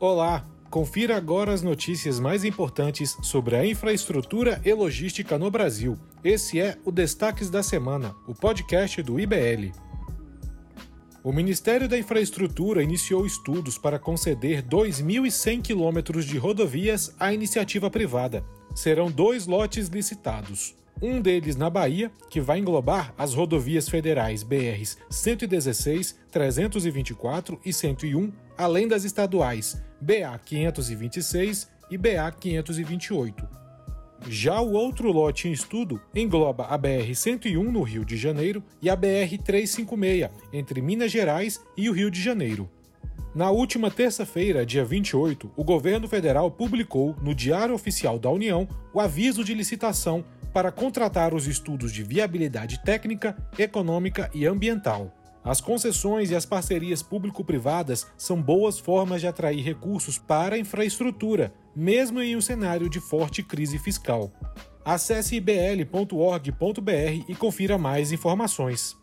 Olá! Confira agora as notícias mais importantes sobre a infraestrutura e logística no Brasil. Esse é o Destaques da Semana, o podcast do IBL. O Ministério da Infraestrutura iniciou estudos para conceder 2.100 quilômetros de rodovias à iniciativa privada. Serão dois lotes licitados um deles na Bahia, que vai englobar as rodovias federais BRs 116, 324 e 101, além das estaduais BA 526 e BA 528. Já o outro lote em estudo engloba a BR-101 no Rio de Janeiro e a BR-356 entre Minas Gerais e o Rio de Janeiro. Na última terça-feira, dia 28, o governo federal publicou no Diário Oficial da União o aviso de licitação para contratar os estudos de viabilidade técnica, econômica e ambiental. As concessões e as parcerias público-privadas são boas formas de atrair recursos para a infraestrutura, mesmo em um cenário de forte crise fiscal. Acesse ibl.org.br e confira mais informações.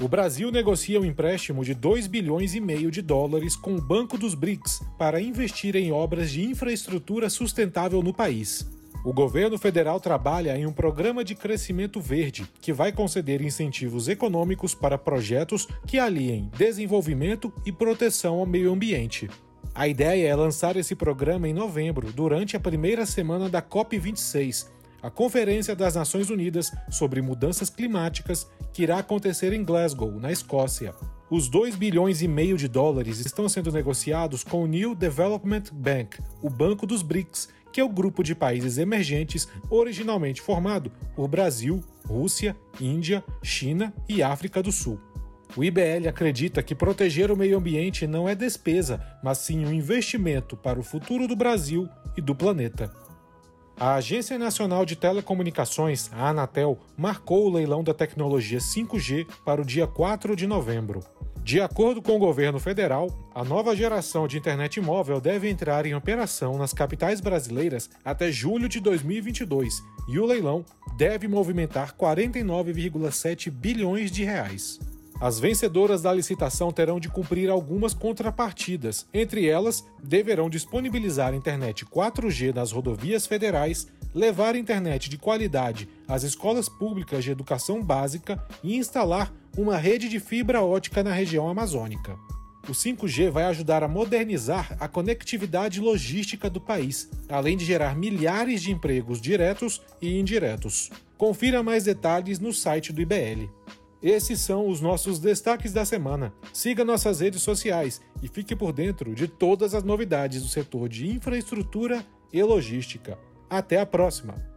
O Brasil negocia um empréstimo de 2 bilhões e meio de dólares com o Banco dos BRICS para investir em obras de infraestrutura sustentável no país. O governo federal trabalha em um programa de crescimento verde que vai conceder incentivos econômicos para projetos que aliem desenvolvimento e proteção ao meio ambiente. A ideia é lançar esse programa em novembro, durante a primeira semana da COP26, a Conferência das Nações Unidas sobre Mudanças Climáticas, que irá acontecer em Glasgow, na Escócia. Os 2 bilhões e meio de dólares estão sendo negociados com o New Development Bank, o Banco dos BRICS, que é o grupo de países emergentes originalmente formado por Brasil, Rússia, Índia, China e África do Sul. O IBL acredita que proteger o meio ambiente não é despesa, mas sim um investimento para o futuro do Brasil e do planeta. A Agência Nacional de Telecomunicações, a Anatel, marcou o leilão da tecnologia 5G para o dia 4 de novembro. De acordo com o governo federal, a nova geração de internet móvel deve entrar em operação nas capitais brasileiras até julho de 2022 e o leilão deve movimentar 49,7 bilhões de reais. As vencedoras da licitação terão de cumprir algumas contrapartidas. Entre elas, deverão disponibilizar internet 4G nas rodovias federais, levar internet de qualidade às escolas públicas de educação básica e instalar uma rede de fibra ótica na região amazônica. O 5G vai ajudar a modernizar a conectividade logística do país, além de gerar milhares de empregos diretos e indiretos. Confira mais detalhes no site do IBL. Esses são os nossos destaques da semana. Siga nossas redes sociais e fique por dentro de todas as novidades do setor de infraestrutura e logística. Até a próxima!